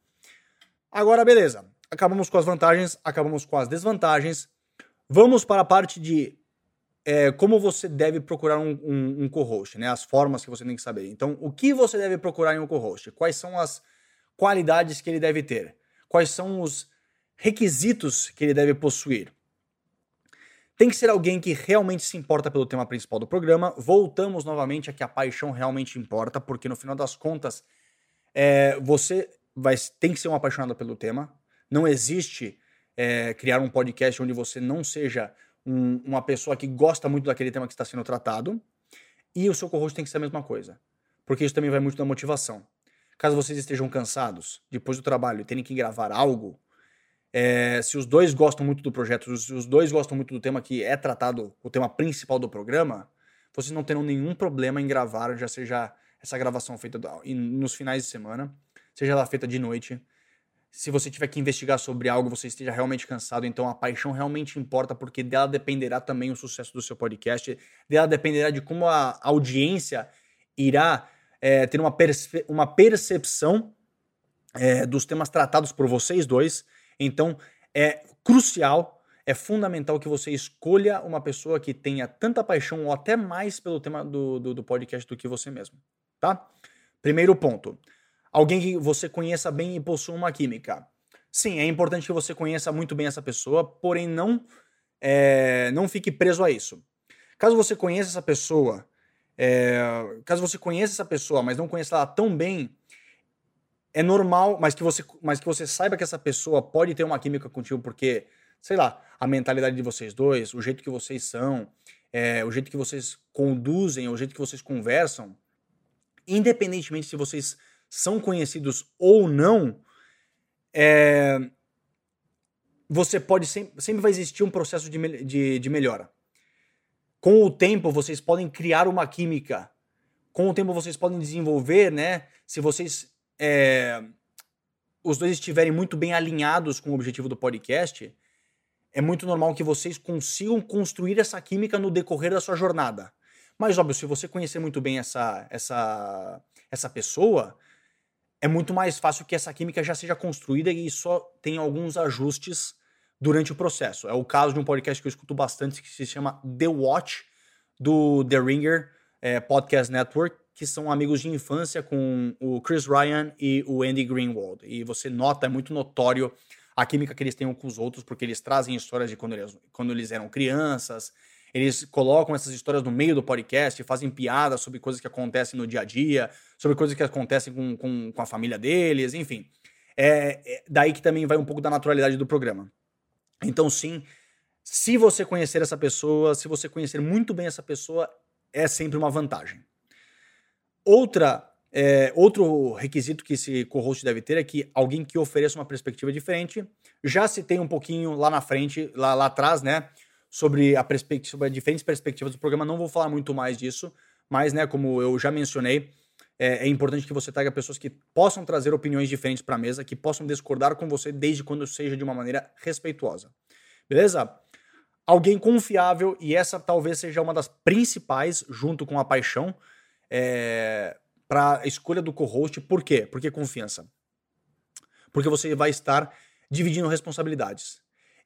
Agora, beleza. Acabamos com as vantagens, acabamos com as desvantagens. Vamos para a parte de é, como você deve procurar um, um, um co-host, né? As formas que você tem que saber. Então, o que você deve procurar em um co-host? Quais são as qualidades que ele deve ter? Quais são os requisitos que ele deve possuir? Tem que ser alguém que realmente se importa pelo tema principal do programa. Voltamos novamente a que a paixão realmente importa, porque no final das contas, é, você vai, tem que ser um apaixonado pelo tema. Não existe é, criar um podcast onde você não seja um, uma pessoa que gosta muito daquele tema que está sendo tratado. E o seu co-host tem que ser a mesma coisa. Porque isso também vai muito da motivação. Caso vocês estejam cansados depois do trabalho e terem que gravar algo, é, se os dois gostam muito do projeto, se os dois gostam muito do tema que é tratado, o tema principal do programa, vocês não terão nenhum problema em gravar, já seja essa gravação feita nos finais de semana, seja ela feita de noite. Se você tiver que investigar sobre algo, você esteja realmente cansado, então a paixão realmente importa, porque dela dependerá também o sucesso do seu podcast, dela dependerá de como a audiência irá é, ter uma, perce uma percepção é, dos temas tratados por vocês dois então, é crucial, é fundamental que você escolha uma pessoa que tenha tanta paixão ou até mais pelo tema do, do, do podcast do que você mesmo, tá? Primeiro ponto. Alguém que você conheça bem e possua uma química. Sim, é importante que você conheça muito bem essa pessoa, porém não, é, não fique preso a isso. Caso você conheça essa pessoa, é, caso você conheça essa pessoa, mas não conheça ela tão bem, é normal, mas que você, mas que você saiba que essa pessoa pode ter uma química contigo porque, sei lá, a mentalidade de vocês dois, o jeito que vocês são, é, o jeito que vocês conduzem, o jeito que vocês conversam, independentemente se vocês são conhecidos ou não, é, você pode sempre, sempre vai existir um processo de, de, de melhora. Com o tempo, vocês podem criar uma química. Com o tempo, vocês podem desenvolver, né? Se vocês é, os dois estiverem muito bem alinhados com o objetivo do podcast, é muito normal que vocês consigam construir essa química no decorrer da sua jornada. Mas, óbvio, se você conhecer muito bem essa, essa, essa pessoa, é muito mais fácil que essa química já seja construída e só tenha alguns ajustes durante o processo. É o caso de um podcast que eu escuto bastante que se chama The Watch, do The Ringer é, Podcast Network, que são amigos de infância com o Chris Ryan e o Andy Greenwald. E você nota, é muito notório a química que eles têm com os outros, porque eles trazem histórias de quando eles, quando eles eram crianças, eles colocam essas histórias no meio do podcast, fazem piadas sobre coisas que acontecem no dia a dia, sobre coisas que acontecem com, com, com a família deles, enfim. É, é daí que também vai um pouco da naturalidade do programa. Então, sim, se você conhecer essa pessoa, se você conhecer muito bem essa pessoa, é sempre uma vantagem. Outra, é, outro requisito que esse co-host deve ter é que alguém que ofereça uma perspectiva diferente. Já citei um pouquinho lá na frente, lá, lá atrás, né? Sobre, a perspectiva, sobre diferentes perspectivas do programa. Não vou falar muito mais disso, mas, né, como eu já mencionei, é, é importante que você traga pessoas que possam trazer opiniões diferentes para a mesa, que possam discordar com você desde quando seja de uma maneira respeituosa. Beleza? Alguém confiável, e essa talvez seja uma das principais, junto com a paixão, é, para a escolha do co-host. Por quê? Porque confiança. Porque você vai estar dividindo responsabilidades.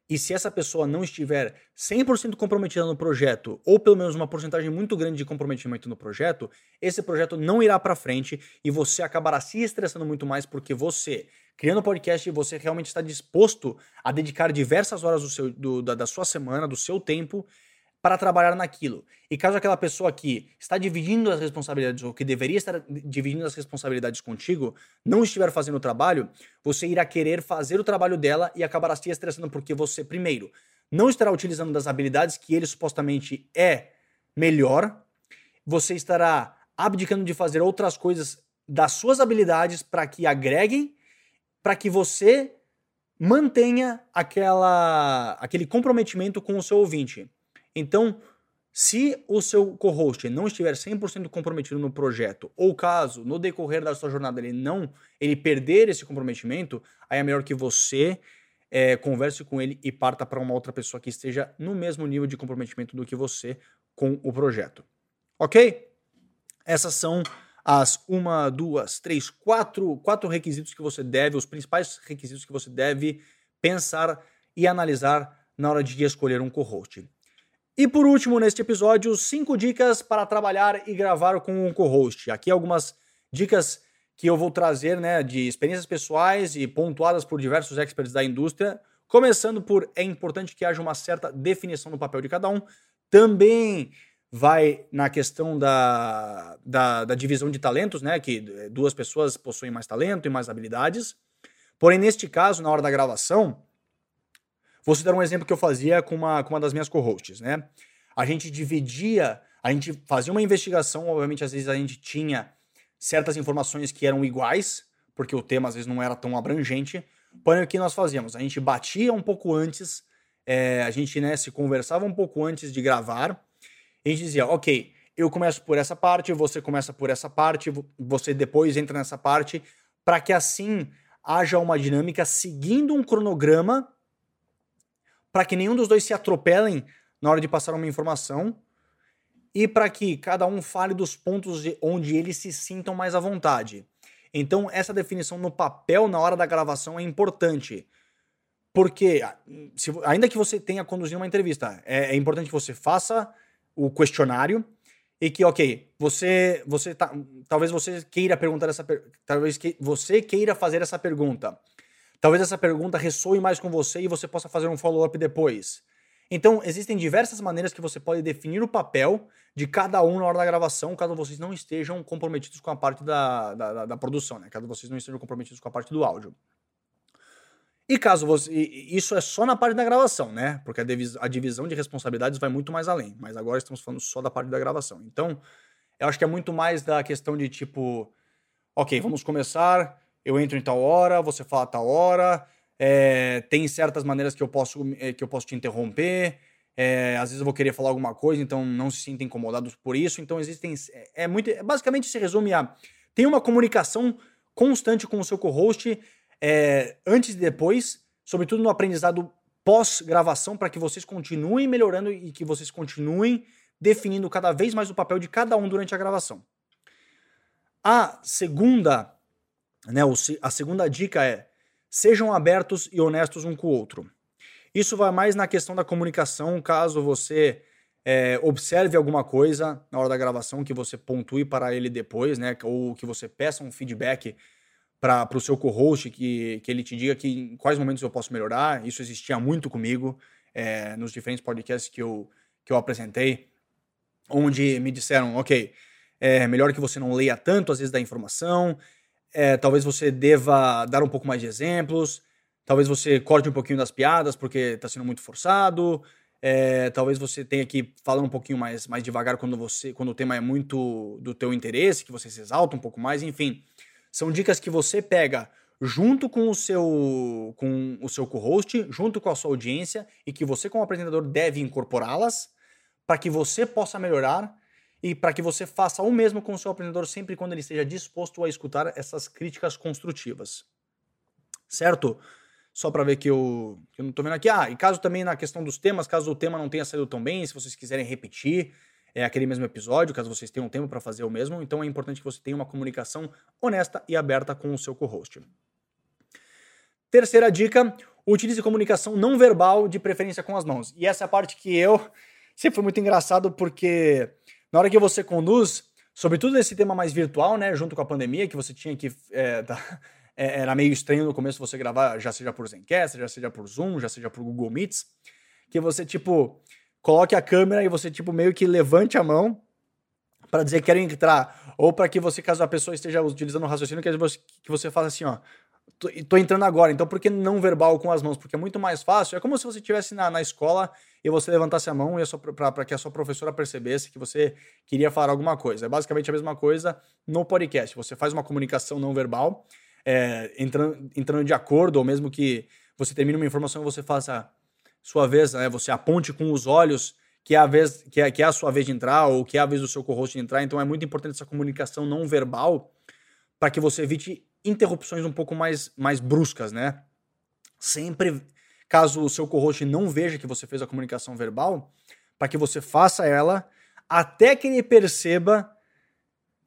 E se essa pessoa não estiver 100% comprometida no projeto, ou pelo menos uma porcentagem muito grande de comprometimento no projeto, esse projeto não irá para frente e você acabará se estressando muito mais porque você, criando podcast, você realmente está disposto a dedicar diversas horas do seu, do, da, da sua semana, do seu tempo, para trabalhar naquilo. E caso aquela pessoa que está dividindo as responsabilidades, ou que deveria estar dividindo as responsabilidades contigo, não estiver fazendo o trabalho, você irá querer fazer o trabalho dela e acabará se estressando porque você, primeiro, não estará utilizando das habilidades que ele supostamente é melhor, você estará abdicando de fazer outras coisas das suas habilidades para que agreguem, para que você mantenha aquela, aquele comprometimento com o seu ouvinte. Então, se o seu co-host não estiver 100% comprometido no projeto, ou caso no decorrer da sua jornada ele não, ele perder esse comprometimento, aí é melhor que você é, converse com ele e parta para uma outra pessoa que esteja no mesmo nível de comprometimento do que você com o projeto. Ok? Essas são as uma, duas, três, quatro, quatro requisitos que você deve, os principais requisitos que você deve pensar e analisar na hora de escolher um co-host. E por último, neste episódio, cinco dicas para trabalhar e gravar com um co-host. Aqui algumas dicas que eu vou trazer, né, de experiências pessoais e pontuadas por diversos experts da indústria. Começando por é importante que haja uma certa definição do papel de cada um. Também vai na questão da, da, da, divisão de talentos, né? Que duas pessoas possuem mais talento e mais habilidades. Porém, neste caso, na hora da gravação, vou citar um exemplo que eu fazia com uma, com uma das minhas co-hosts, né? A gente dividia, a gente fazia uma investigação, obviamente, às vezes a gente tinha certas informações que eram iguais, porque o tema às vezes não era tão abrangente. Porém, o que nós fazíamos? A gente batia um pouco antes, é, a gente né, se conversava um pouco antes de gravar a gente dizia, ok, eu começo por essa parte, você começa por essa parte, você depois entra nessa parte, para que assim haja uma dinâmica seguindo um cronograma, para que nenhum dos dois se atropelem na hora de passar uma informação e para que cada um fale dos pontos onde eles se sintam mais à vontade. Então, essa definição no papel na hora da gravação é importante. Porque, se, ainda que você tenha conduzido uma entrevista, é, é importante que você faça o questionário e que, ok, você, você tá, talvez você queira perguntar essa, talvez que, você queira fazer essa pergunta. Talvez essa pergunta ressoe mais com você e você possa fazer um follow-up depois. Então, existem diversas maneiras que você pode definir o papel de cada um na hora da gravação, caso vocês não estejam comprometidos com a parte da, da, da, produção, né? Caso vocês não estejam comprometidos com a parte do áudio. E caso você. Isso é só na parte da gravação, né? Porque a, divisão de responsabilidades vai muito mais além. Mas agora estamos falando só da parte da gravação. Então, eu acho que é muito mais da questão de tipo. Ok, vamos começar. Eu entro em tal hora, você fala tal hora. É, tem certas maneiras que eu posso, é, que eu posso te interromper. É, às vezes eu vou querer falar alguma coisa, então não se sinta incomodados por isso. Então existem. É, é muito. Basicamente se resume a. Tem uma comunicação constante com o seu co-host é, antes e depois, sobretudo no aprendizado pós-gravação, para que vocês continuem melhorando e que vocês continuem definindo cada vez mais o papel de cada um durante a gravação. A segunda, né, a segunda dica é sejam abertos e honestos um com o outro. Isso vai mais na questão da comunicação, caso você é, observe alguma coisa na hora da gravação que você pontue para ele depois, né? Ou que você peça um feedback para o seu co-host, que, que ele te diga que em quais momentos eu posso melhorar. Isso existia muito comigo é, nos diferentes podcasts que eu, que eu apresentei, onde me disseram, ok, é melhor que você não leia tanto às vezes da informação, é, talvez você deva dar um pouco mais de exemplos, talvez você corte um pouquinho das piadas porque está sendo muito forçado, é, talvez você tenha que falar um pouquinho mais, mais devagar quando você quando o tema é muito do teu interesse, que você se exalta um pouco mais, enfim. São dicas que você pega junto com o seu com o seu co-host, junto com a sua audiência e que você como apresentador deve incorporá-las para que você possa melhorar e para que você faça o mesmo com o seu apresentador sempre quando ele esteja disposto a escutar essas críticas construtivas. Certo? Só para ver que eu, que eu não estou vendo aqui. Ah, e caso também na questão dos temas, caso o tema não tenha saído tão bem, se vocês quiserem repetir, é aquele mesmo episódio, caso vocês tenham tempo para fazer o mesmo. Então é importante que você tenha uma comunicação honesta e aberta com o seu co-host. Terceira dica: utilize comunicação não verbal, de preferência com as mãos. E essa é a parte que eu sempre foi muito engraçado, porque na hora que você conduz, sobretudo nesse tema mais virtual, né, junto com a pandemia, que você tinha que. É, tá, é, era meio estranho no começo você gravar, já seja por Zencast, já seja por Zoom, já seja por Google Meets, que você, tipo, coloque a câmera e você, tipo, meio que levante a mão para dizer que quero entrar. Ou para que você, caso a pessoa esteja utilizando o raciocínio, que você, que você assim, ó. Tô, entrando agora, então por que não verbal com as mãos? Porque é muito mais fácil. É como se você estivesse na, na escola e você levantasse a mão para que a sua professora percebesse que você queria falar alguma coisa. É basicamente a mesma coisa no podcast. Você faz uma comunicação não verbal, é, entrando, entrando de acordo, ou mesmo que você termine uma informação e você faça sua vez, né, você aponte com os olhos que é a vez que é, que é a sua vez de entrar ou que é a vez do seu co-host entrar. Então é muito importante essa comunicação não verbal para que você evite interrupções um pouco mais, mais bruscas, né? Sempre, caso o seu co-host não veja que você fez a comunicação verbal, para que você faça ela até que ele perceba,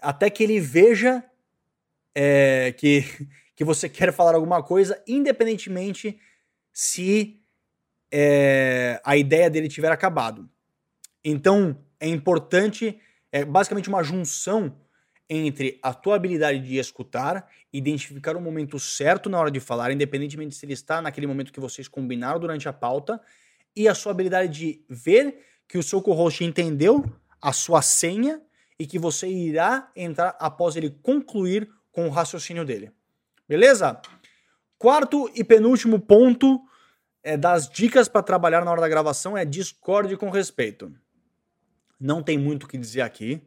até que ele veja é, que, que você quer falar alguma coisa, independentemente se é, a ideia dele tiver acabado. Então, é importante, é basicamente uma junção entre a tua habilidade de escutar, identificar o momento certo na hora de falar, independentemente se ele está naquele momento que vocês combinaram durante a pauta, e a sua habilidade de ver que o seu co-host entendeu a sua senha e que você irá entrar após ele concluir com o raciocínio dele. Beleza? Quarto e penúltimo ponto é, das dicas para trabalhar na hora da gravação é discorde com respeito. Não tem muito o que dizer aqui.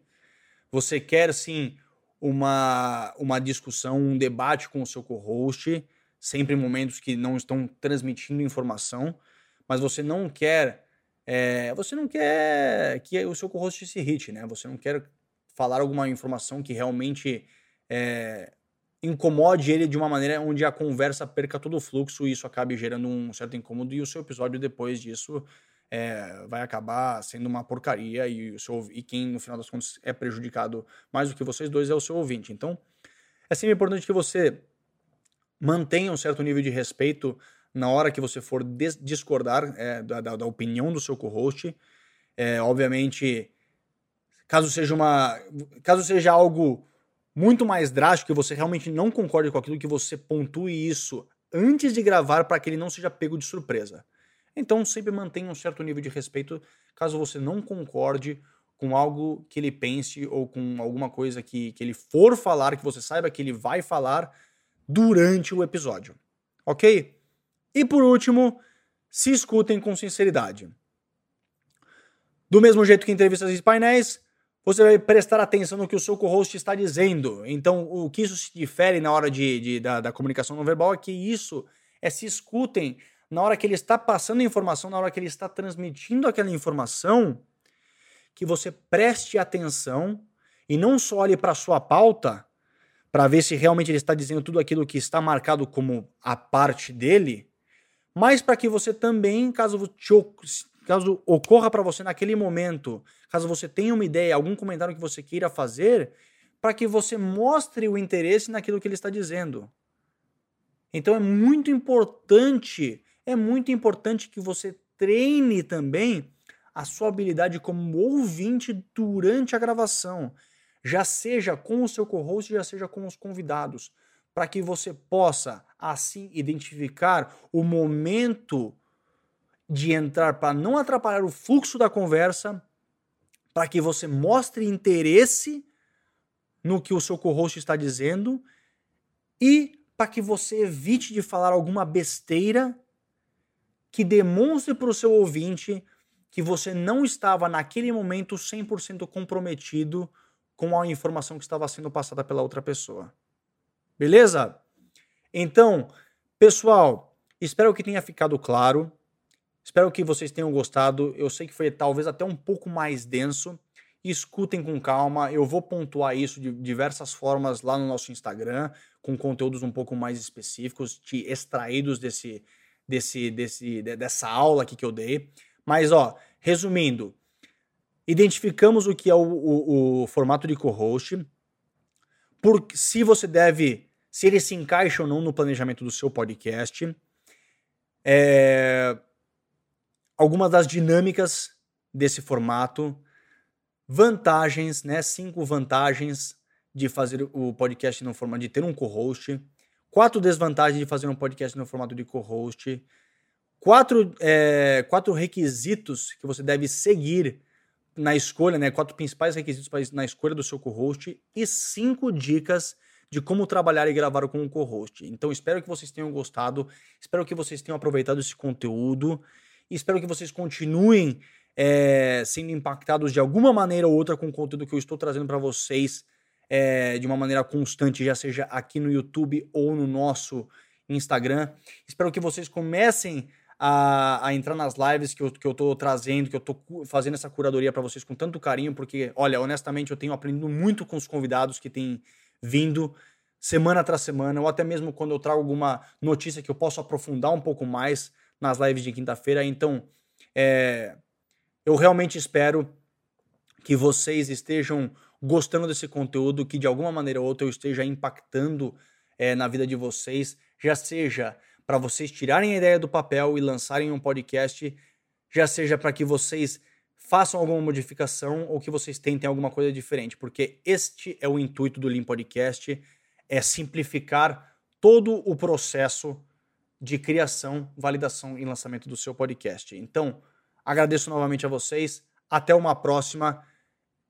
Você quer sim uma, uma discussão, um debate com o seu co-host, sempre em momentos que não estão transmitindo informação, mas você não quer é, você não quer que o seu co-host se irrite, né? Você não quer falar alguma informação que realmente é, incomode ele de uma maneira onde a conversa perca todo o fluxo e isso acabe gerando um certo incômodo e o seu episódio depois disso é, vai acabar sendo uma porcaria e, seu, e quem no final das contas é prejudicado mais do que vocês dois é o seu ouvinte. Então é sempre importante que você mantenha um certo nível de respeito na hora que você for discordar é, da, da, da, opinião do seu co-host. É, obviamente, caso seja uma. Caso seja algo muito mais drástico, que você realmente não concorde com aquilo, que você pontue isso antes de gravar para que ele não seja pego de surpresa. Então, sempre mantenha um certo nível de respeito caso você não concorde com algo que ele pense ou com alguma coisa que, que ele for falar, que você saiba que ele vai falar durante o episódio. Ok? E por último, se escutem com sinceridade. Do mesmo jeito que entrevistas e painéis, você vai prestar atenção no que o seu co-host está dizendo. Então, o que isso se difere na hora de, de da, da, comunicação não verbal é que isso é se escutem na hora que ele está passando a informação, na hora que ele está transmitindo aquela informação, que você preste atenção e não só olhe para a sua pauta para ver se realmente ele está dizendo tudo aquilo que está marcado como a parte dele, mas para que você também, caso, te, caso ocorra para você naquele momento, caso você tenha uma ideia, algum comentário que você queira fazer, para que você mostre o interesse naquilo que ele está dizendo. Então é muito importante, é muito importante que você treine também a sua habilidade como ouvinte durante a gravação, já seja com o seu co-host, já seja com os convidados para que você possa assim identificar o momento de entrar para não atrapalhar o fluxo da conversa, para que você mostre interesse no que o seu co-host está dizendo e para que você evite de falar alguma besteira que demonstre para o seu ouvinte que você não estava naquele momento 100% comprometido com a informação que estava sendo passada pela outra pessoa. Beleza? Então, pessoal, espero que tenha ficado claro. Espero que vocês tenham gostado. Eu sei que foi talvez até um pouco mais denso. Escutem com calma. Eu vou pontuar isso de diversas formas lá no nosso Instagram, com conteúdos um pouco mais específicos, te extraídos desse, desse, desse, dessa aula aqui que eu dei. Mas, ó, resumindo, identificamos o que é o, o, o formato de co-host, se você deve, se ele se encaixa ou não no planejamento do seu podcast. É, algumas das dinâmicas desse formato, vantagens, né? Cinco vantagens de fazer o podcast no formato de ter um co-host, quatro desvantagens de fazer um podcast no formato de co-host, quatro, é, quatro requisitos que você deve seguir na escolha, né? Quatro principais requisitos na escolha do seu co-host e cinco dicas de como trabalhar e gravar com o co-host. Então espero que vocês tenham gostado, espero que vocês tenham aproveitado esse conteúdo e espero que vocês continuem é, sendo impactados de alguma maneira ou outra com o conteúdo que eu estou trazendo para vocês é, de uma maneira constante, já seja aqui no YouTube ou no nosso Instagram. Espero que vocês comecem a, a, entrar nas lives que eu, que eu tô trazendo, que eu tô fazendo essa curadoria para vocês com tanto carinho, porque, olha, honestamente, eu tenho aprendido muito com os convidados que têm vindo semana tras semana, ou até mesmo quando eu trago alguma notícia que eu posso aprofundar um pouco mais nas lives de quinta-feira. Então, é, eu realmente espero que vocês estejam gostando desse conteúdo, que de alguma maneira ou outra eu esteja impactando é, na vida de vocês, já seja para vocês tirarem a ideia do papel e lançarem um podcast, já seja para que vocês façam alguma modificação ou que vocês tentem alguma coisa diferente, porque este é o intuito do Lean Podcast, é simplificar todo o processo de criação, validação e lançamento do seu podcast. Então, agradeço novamente a vocês, até uma próxima.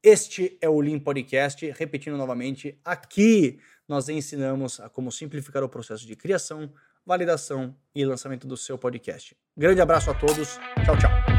Este é o Lean Podcast, repetindo novamente, aqui nós ensinamos a como simplificar o processo de criação, validação e lançamento do seu podcast. Grande abraço a todos, tchau, tchau.